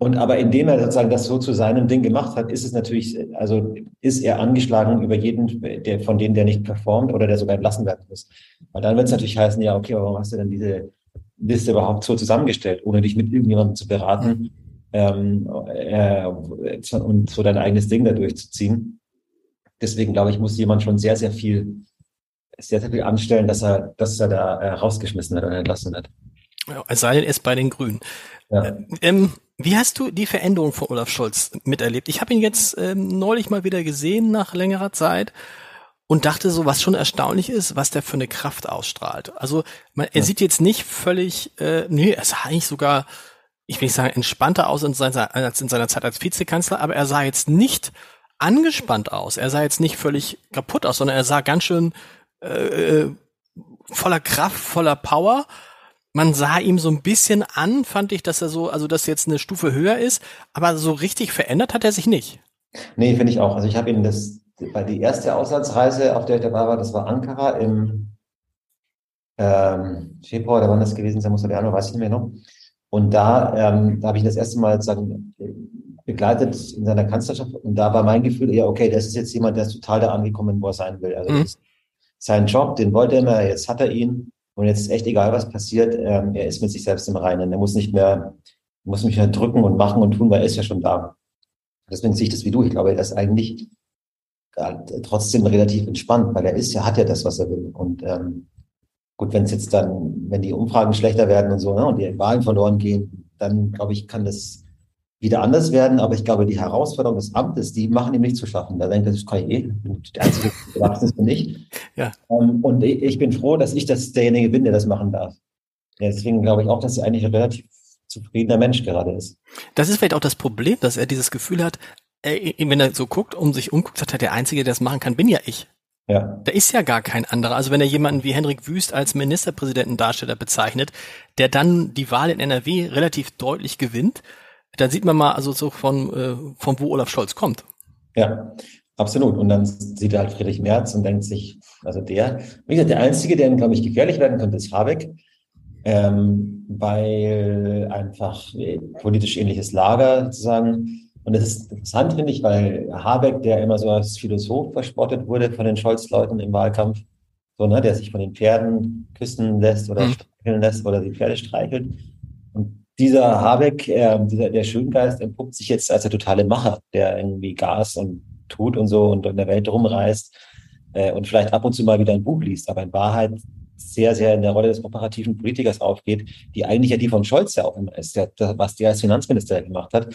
Und aber indem er sozusagen das so zu seinem Ding gemacht hat, ist es natürlich, also ist er angeschlagen über jeden, der von denen, der nicht performt oder der sogar entlassen werden muss. Weil dann wird es natürlich heißen, ja, okay, warum hast du denn diese Liste überhaupt so zusammengestellt, ohne dich mit irgendjemandem zu beraten ähm, äh, und so dein eigenes Ding da durchzuziehen. Deswegen glaube ich, muss jemand schon sehr, sehr viel, sehr, sehr viel anstellen, dass er, dass er da äh, rausgeschmissen hat oder entlassen hat. Ja, es sei denn, ist bei den Grünen. Ja. Ähm, wie hast du die Veränderung von Olaf Scholz miterlebt? Ich habe ihn jetzt ähm, neulich mal wieder gesehen nach längerer Zeit und dachte so, was schon erstaunlich ist, was der für eine Kraft ausstrahlt. Also man, er ja. sieht jetzt nicht völlig, äh, nee, er sah eigentlich sogar, ich will nicht sagen entspannter aus in seiner, als in seiner Zeit als Vizekanzler, aber er sah jetzt nicht angespannt aus. Er sah jetzt nicht völlig kaputt aus, sondern er sah ganz schön äh, äh voller Kraft, voller Power man sah ihm so ein bisschen an, fand ich, dass er so, also dass jetzt eine Stufe höher ist, aber so richtig verändert hat er sich nicht. Nee, finde ich auch. Also ich habe ihn das, bei die erste Auslandsreise, auf der ich dabei war, das war Ankara im ähm, Februar, da wann das gewesen sein muss, oder Januar, weiß ich nicht mehr noch. Und da, ähm, da habe ich ihn das erste Mal sozusagen begleitet in seiner Kanzlerschaft und da war mein Gefühl, ja, okay, das ist jetzt jemand, der ist total da angekommen, wo er sein will. Also mhm. sein Job, den wollte er immer, jetzt hat er ihn und jetzt ist echt egal, was passiert, ähm, er ist mit sich selbst im Reinen. Er muss nicht mehr, muss nicht mehr drücken und machen und tun, weil er ist ja schon da. Deswegen sehe ich das wie du. Ich glaube, er ist eigentlich trotzdem relativ entspannt, weil er ist ja, hat ja das, was er will. Und ähm, gut, wenn es jetzt dann, wenn die Umfragen schlechter werden und so, ne, und die Wahlen verloren gehen, dann glaube ich, kann das wieder anders werden. Aber ich glaube, die Herausforderung des Amtes, die machen ihm nicht zu schaffen. Da denkt er, das kann ich eh. Der einzige Erwachsene bin ich. Ja. Ähm, und ich bin froh, dass ich das derjenige bin, der das machen darf. Deswegen glaube ich auch, dass er eigentlich ein relativ zufriedener Mensch gerade ist. Das ist vielleicht auch das Problem, dass er dieses Gefühl hat, wenn er so guckt, um sich umguckt, sagt er, der Einzige, der das machen kann, bin ja ich. Ja. Da ist ja gar kein anderer. Also wenn er jemanden wie Henrik Wüst als Ministerpräsidentendarsteller bezeichnet, der dann die Wahl in NRW relativ deutlich gewinnt, dann sieht man mal also so von, äh, von wo Olaf Scholz kommt. Ja, absolut. Und dann sieht er halt Friedrich Merz und denkt sich, also der, wie gesagt, der Einzige, der, glaube ich, gefährlich werden könnte, ist Habeck, ähm, weil einfach äh, politisch ähnliches Lager sozusagen. Und das ist interessant, finde ich, weil Habeck, der immer so als Philosoph verspottet wurde von den Scholz-Leuten im Wahlkampf, so, ne, der sich von den Pferden küssen lässt oder mhm. streicheln lässt oder die Pferde streichelt. Dieser Habeck, äh, dieser, der Schöngeist, entpuppt sich jetzt als der totale Macher, der irgendwie Gas und tut und so und in der Welt rumreist äh, und vielleicht ab und zu mal wieder ein Buch liest. Aber in Wahrheit sehr, sehr in der Rolle des operativen Politikers aufgeht, die eigentlich ja die von Scholz ja auch immer ist, der, was der als Finanzminister gemacht hat.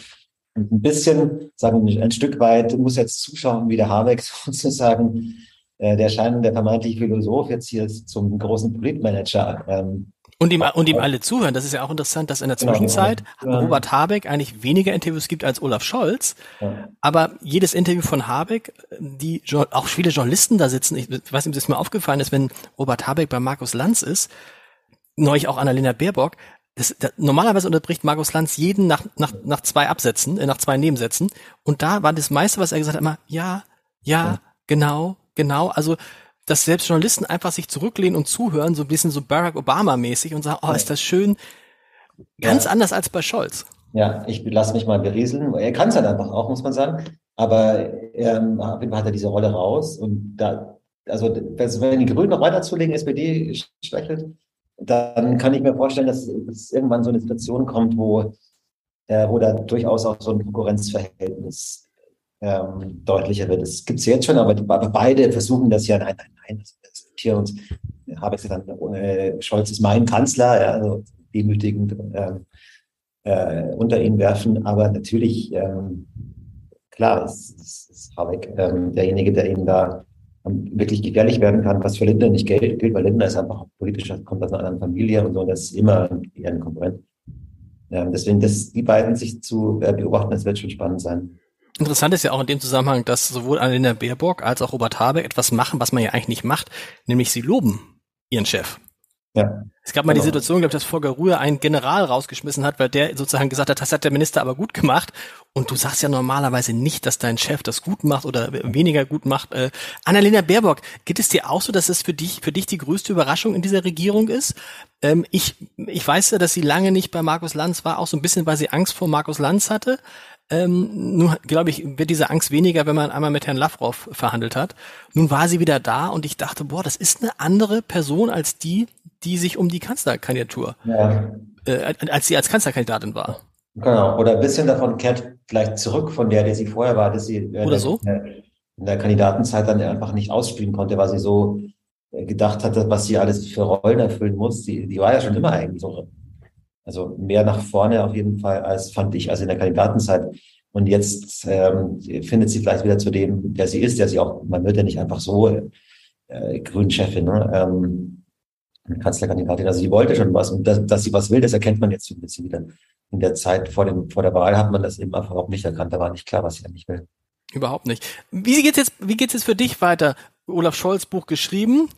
Und ein bisschen, sagen wir, ein Stück weit muss jetzt zuschauen, wie der Habeck sozusagen äh, der scheinende vermeintliche Philosoph jetzt hier zum großen Politmanager ähm, und ihm, und ihm alle zuhören. Das ist ja auch interessant, dass in der Zwischenzeit. Robert Habeck eigentlich weniger Interviews gibt als Olaf Scholz. Aber jedes Interview von Habeck, die auch viele Journalisten da sitzen, ich weiß nicht, ob es mir aufgefallen ist, wenn Robert Habeck bei Markus Lanz ist, neulich auch Annalena Baerbock, das, das, normalerweise unterbricht Markus Lanz jeden nach, nach, nach zwei Absätzen, äh, nach zwei Nebensätzen. Und da war das meiste, was er gesagt hat, immer, ja, ja, ja. genau, genau. Also dass selbst Journalisten einfach sich zurücklehnen und zuhören, so ein bisschen so Barack Obama-mäßig und sagen, oh, ist das schön. Ganz ja. anders als bei Scholz. Ja, ich lasse mich mal berieseln. Er kann es halt einfach auch, muss man sagen. Aber ähm, auf jeden Fall hat er diese Rolle raus. Und da, also wenn die Grünen noch weiter zulegen, SPD schwächelt, dann kann ich mir vorstellen, dass es irgendwann so eine Situation kommt, wo, äh, wo da durchaus auch so ein Konkurrenzverhältnis ähm, deutlicher wird. Das gibt es jetzt schon, aber, die, aber, beide versuchen das ja, nein, nein, nein, das, hier und habe ich dann, äh, Scholz ist mein Kanzler, ja, also demütigend ähm, äh, unter ihn werfen, aber natürlich, ähm, klar, ist, ist, ist Habeck derjenige, der ihnen da wirklich gefährlich werden kann, was für Lindner nicht gilt, weil Lindner ist einfach politisch, kommt aus einer anderen Familie und so, und das ist immer eher ein Konkurrent. Ähm, deswegen, dass die beiden sich zu äh, beobachten, das wird schon spannend sein. Interessant ist ja auch in dem Zusammenhang, dass sowohl Annalena Baerbock als auch Robert Habeck etwas machen, was man ja eigentlich nicht macht, nämlich sie loben ihren Chef. Ja. Es gab mal die genau. Situation, glaube ich, dass Volker Rühr einen General rausgeschmissen hat, weil der sozusagen gesagt hat, das hat der Minister aber gut gemacht. Und du sagst ja normalerweise nicht, dass dein Chef das gut macht oder weniger gut macht. Äh, Annalena Baerbock, geht es dir auch so, dass es für dich, für dich die größte Überraschung in dieser Regierung ist? Ähm, ich, ich weiß ja, dass sie lange nicht bei Markus Lanz war, auch so ein bisschen, weil sie Angst vor Markus Lanz hatte. Ähm, nun, glaube ich, wird diese Angst weniger, wenn man einmal mit Herrn Lavrov verhandelt hat. Nun war sie wieder da und ich dachte, boah, das ist eine andere Person als die, die sich um die Kanzlerkandidatur, ja. äh, als sie als Kanzlerkandidatin war. Genau, oder ein bisschen davon kehrt vielleicht zurück von der, der sie vorher war, dass sie äh, oder so? in der Kandidatenzeit dann einfach nicht ausspielen konnte, weil sie so äh, gedacht hatte, was sie alles für Rollen erfüllen muss. Die, die war ja schon immer eigentlich so also mehr nach vorne auf jeden Fall als fand ich also in der Kandidatenzeit. Und jetzt ähm, findet sie vielleicht wieder zu dem, der sie ist, der sie auch, man wird ja nicht einfach so äh, Grünchefin, ne? ähm, Kanzlerkandidatin. Also sie wollte schon was und dass, dass sie was will, das erkennt man jetzt so ein bisschen wieder. In der Zeit vor dem vor der Wahl hat man das eben einfach auch nicht erkannt. Da war nicht klar, was sie eigentlich will. Überhaupt nicht. Wie geht's jetzt? Wie geht's jetzt für dich weiter? Olaf Scholz Buch geschrieben.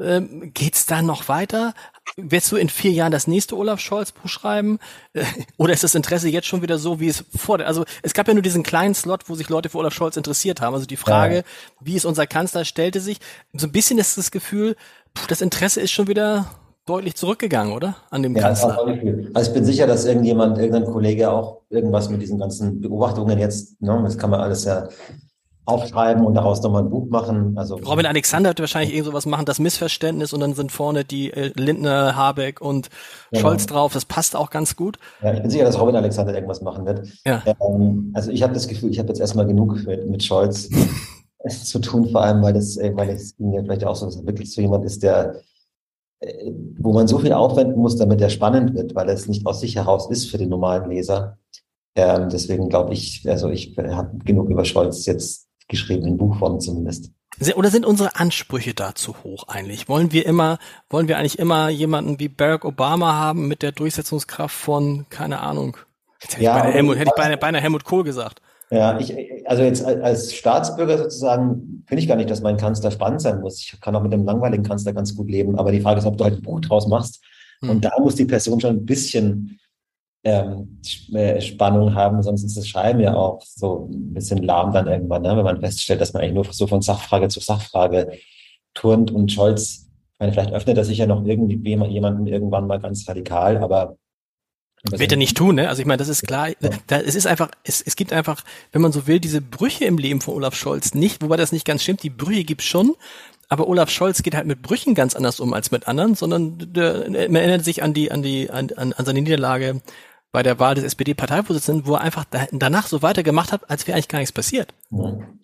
Ähm, geht's da noch weiter? Wirst du in vier Jahren das nächste Olaf Scholz Buch schreiben? Äh, oder ist das Interesse jetzt schon wieder so, wie es vor der, also es gab ja nur diesen kleinen Slot, wo sich Leute für Olaf Scholz interessiert haben. Also die Frage, ja. wie ist unser Kanzler, stellte sich. So ein bisschen ist das Gefühl, das Interesse ist schon wieder deutlich zurückgegangen, oder? An dem ja, Kanzler. Also ich bin sicher, dass irgendjemand, irgendein Kollege auch irgendwas mit diesen ganzen Beobachtungen jetzt, ne, das kann man alles ja aufschreiben und daraus nochmal ein Buch machen. Also Robin Alexander wird wahrscheinlich irgend sowas machen, das Missverständnis und dann sind vorne die äh, Lindner, Habeck und genau. Scholz drauf. Das passt auch ganz gut. Ja, ich bin sicher, dass Robin Alexander irgendwas machen wird. Ja. Ähm, also ich habe das Gefühl, ich habe jetzt erstmal genug mit, mit Scholz zu tun, vor allem, weil das, äh, weil es mir vielleicht auch so, wirklich so jemand ist, der äh, wo man so viel aufwenden muss, damit er spannend wird, weil es nicht aus sich heraus ist für den normalen Leser. Ähm, deswegen glaube ich, also ich habe genug über Scholz jetzt geschrieben, in Buchform zumindest. Oder sind unsere Ansprüche da zu hoch eigentlich? Wollen wir immer, wollen wir eigentlich immer jemanden wie Barack Obama haben mit der Durchsetzungskraft von, keine Ahnung, hätte, ja, ich, beinahe Helmut, hätte ich beinahe, beinahe Helmut Kohl gesagt. Ja, ich, also jetzt als Staatsbürger sozusagen finde ich gar nicht, dass mein Kanzler spannend sein muss. Ich kann auch mit einem langweiligen Kanzler ganz gut leben, aber die Frage ist, ob du halt ein Buch draus machst. Hm. Und da muss die Person schon ein bisschen ähm, äh, Spannung haben, sonst ist das Schreiben ja auch so ein bisschen lahm dann irgendwann, ne? wenn man feststellt, dass man eigentlich nur so von Sachfrage zu Sachfrage turnt und Scholz, ich meine, vielleicht öffnet er sich ja noch irgendwie jemanden irgendwann mal ganz radikal, aber wird er nicht tun, ne? Also ich meine, das ist klar. Da, es ist einfach, es, es gibt einfach, wenn man so will, diese Brüche im Leben von Olaf Scholz nicht, wobei das nicht ganz stimmt. Die Brüche gibt's schon, aber Olaf Scholz geht halt mit Brüchen ganz anders um als mit anderen, sondern der, man erinnert sich an die, an die, an, an seine Niederlage bei der Wahl des SPD-Parteivorsitzenden, wo er einfach danach so weitergemacht hat, als wäre eigentlich gar nichts passiert.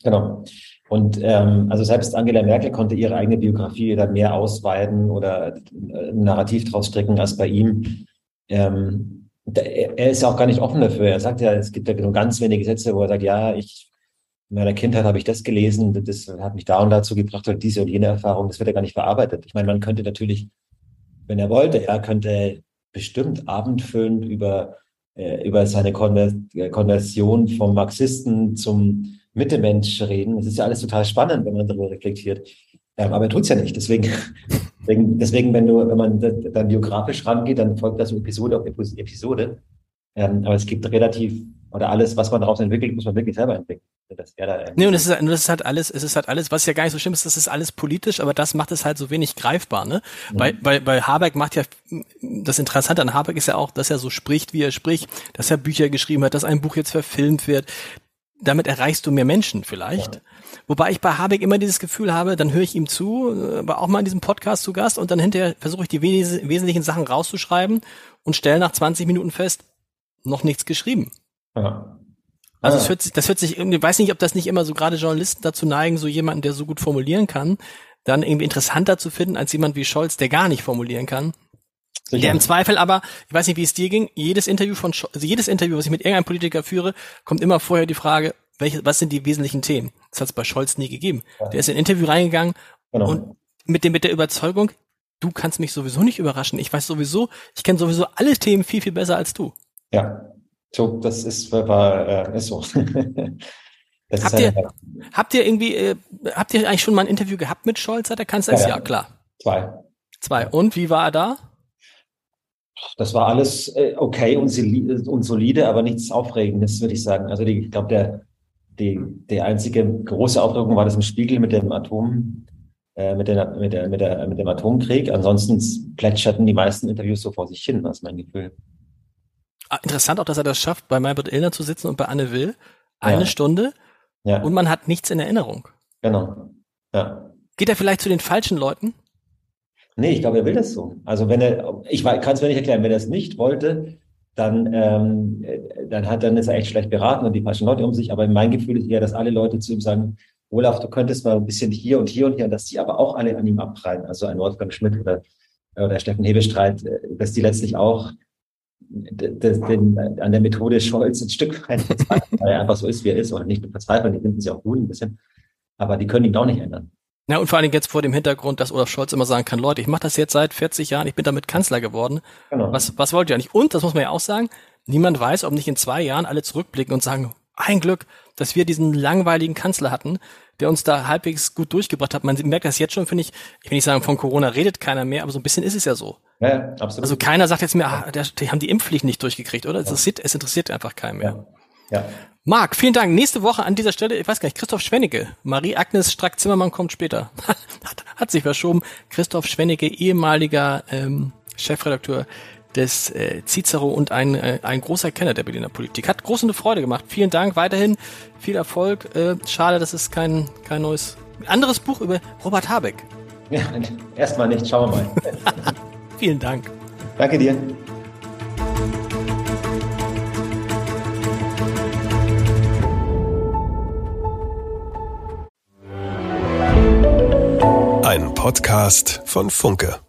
genau. Und ähm, also selbst Angela Merkel konnte ihre eigene Biografie da mehr ausweiten oder ein Narrativ draus stricken als bei ihm. Ähm, er ist ja auch gar nicht offen dafür. Er sagt ja, es gibt ja nur ganz wenige Sätze, wo er sagt, ja, ich in meiner Kindheit habe ich das gelesen, das hat mich da und dazu gebracht, oder diese und jene Erfahrung, das wird ja gar nicht verarbeitet. Ich meine, man könnte natürlich, wenn er wollte, er könnte bestimmt abendfüllend über, äh, über seine Konversion vom Marxisten zum Mittemensch reden. Das ist ja alles total spannend, wenn man darüber reflektiert. Ähm, aber er tut es ja nicht. Deswegen, deswegen, deswegen, wenn du, wenn man dann biografisch rangeht, dann folgt das Episode auf Episode. Ähm, aber es gibt relativ, oder alles, was man daraus entwickelt, muss man wirklich selber entwickeln. Das da nee, und es ist, das ist halt alles, es ist halt alles, was ja gar nicht so schlimm ist, das ist alles politisch, aber das macht es halt so wenig greifbar, ne? Mhm. Bei, bei, bei Habeck macht ja, das Interessante an Habeck ist ja auch, dass er so spricht, wie er spricht, dass er Bücher geschrieben hat, dass ein Buch jetzt verfilmt wird, damit erreichst du mehr Menschen vielleicht. Ja. Wobei ich bei Habeck immer dieses Gefühl habe, dann höre ich ihm zu, aber auch mal in diesem Podcast zu Gast und dann hinterher versuche ich die wes wesentlichen Sachen rauszuschreiben und stelle nach 20 Minuten fest, noch nichts geschrieben. Ja. Also es hört sich, das hört sich irgendwie, weiß nicht, ob das nicht immer so gerade Journalisten dazu neigen, so jemanden, der so gut formulieren kann, dann irgendwie interessanter zu finden als jemand wie Scholz, der gar nicht formulieren kann. Sicher. Der im Zweifel aber, ich weiß nicht, wie es dir ging, jedes Interview von, also jedes Interview, was ich mit irgendeinem Politiker führe, kommt immer vorher die Frage, welche, was sind die wesentlichen Themen? Das hat es bei Scholz nie gegeben. Ja. Der ist in ein Interview reingegangen genau. und mit dem, mit der Überzeugung, du kannst mich sowieso nicht überraschen. Ich weiß sowieso, ich kenne sowieso alle Themen viel, viel besser als du. Ja, so, das ist, war, äh, ist so. habt, ihr, habt ihr irgendwie, äh, habt ihr eigentlich schon mal ein Interview gehabt mit Scholz, hat der Kanzler? Ja, ja, klar. Zwei. Zwei. Und wie war er da? Das war alles äh, okay und, und solide, aber nichts Aufregendes, würde ich sagen. Also die, ich glaube, der, die, die einzige große Aufregung war das im Spiegel mit dem Atom, äh, mit, der, mit, der, mit, der, mit dem Atomkrieg. Ansonsten plätscherten die meisten Interviews so vor sich hin, was mein Gefühl. Ah, interessant auch, dass er das schafft, bei Maybrit Illner zu sitzen und bei Anne Will. Eine ja. Stunde. Ja. Und man hat nichts in Erinnerung. Genau. Ja. Geht er vielleicht zu den falschen Leuten? Nee, ich glaube, er will das so. Also wenn er, ich kann es mir nicht erklären, wenn er es nicht wollte, dann, ähm, dann hat dann ist er echt schlecht beraten und die falschen Leute um sich. Aber mein Gefühl ist eher, dass alle Leute zu ihm sagen, Olaf, du könntest mal ein bisschen hier und hier und hier, dass die aber auch alle an ihm abprallen. Also ein Wolfgang Schmidt oder, oder Steffen Hebestreit, äh, dass die letztlich auch das, den, an der Methode Scholz ein Stück weit verzweifeln, weil er einfach so ist, wie er ist, oder nicht verzweifeln, die finden sie auch gut ein bisschen, aber die können ihn auch nicht ändern. Ja, und vor allen Dingen jetzt vor dem Hintergrund, dass Olaf Scholz immer sagen kann, Leute, ich mache das jetzt seit 40 Jahren, ich bin damit Kanzler geworden. Genau. Was, was wollt ihr eigentlich? Und, das muss man ja auch sagen, niemand weiß, ob nicht in zwei Jahren alle zurückblicken und sagen, ein Glück, dass wir diesen langweiligen Kanzler hatten, der uns da halbwegs gut durchgebracht hat. Man merkt das jetzt schon, finde ich, ich will nicht sagen, von Corona redet keiner mehr, aber so ein bisschen ist es ja so. Ja, absolut. Also keiner sagt jetzt mehr, ah, der, die haben die Impfpflicht nicht durchgekriegt, oder? Es, interessiert, es interessiert einfach keinen mehr. Ja. ja. Marc, vielen Dank. Nächste Woche an dieser Stelle, ich weiß gar nicht, Christoph Schwennecke. Marie-Agnes Strack-Zimmermann kommt später. hat, hat sich verschoben. Christoph Schwennecke, ehemaliger ähm, Chefredakteur des äh, Cicero und ein, äh, ein großer Kenner der Berliner Politik. Hat große Freude gemacht. Vielen Dank weiterhin. Viel Erfolg. Äh, schade, dass es kein, kein neues, anderes Buch über Robert Habeck. Ja, erstmal nicht. Schauen wir mal. Vielen Dank. Danke dir. Ein Podcast von Funke.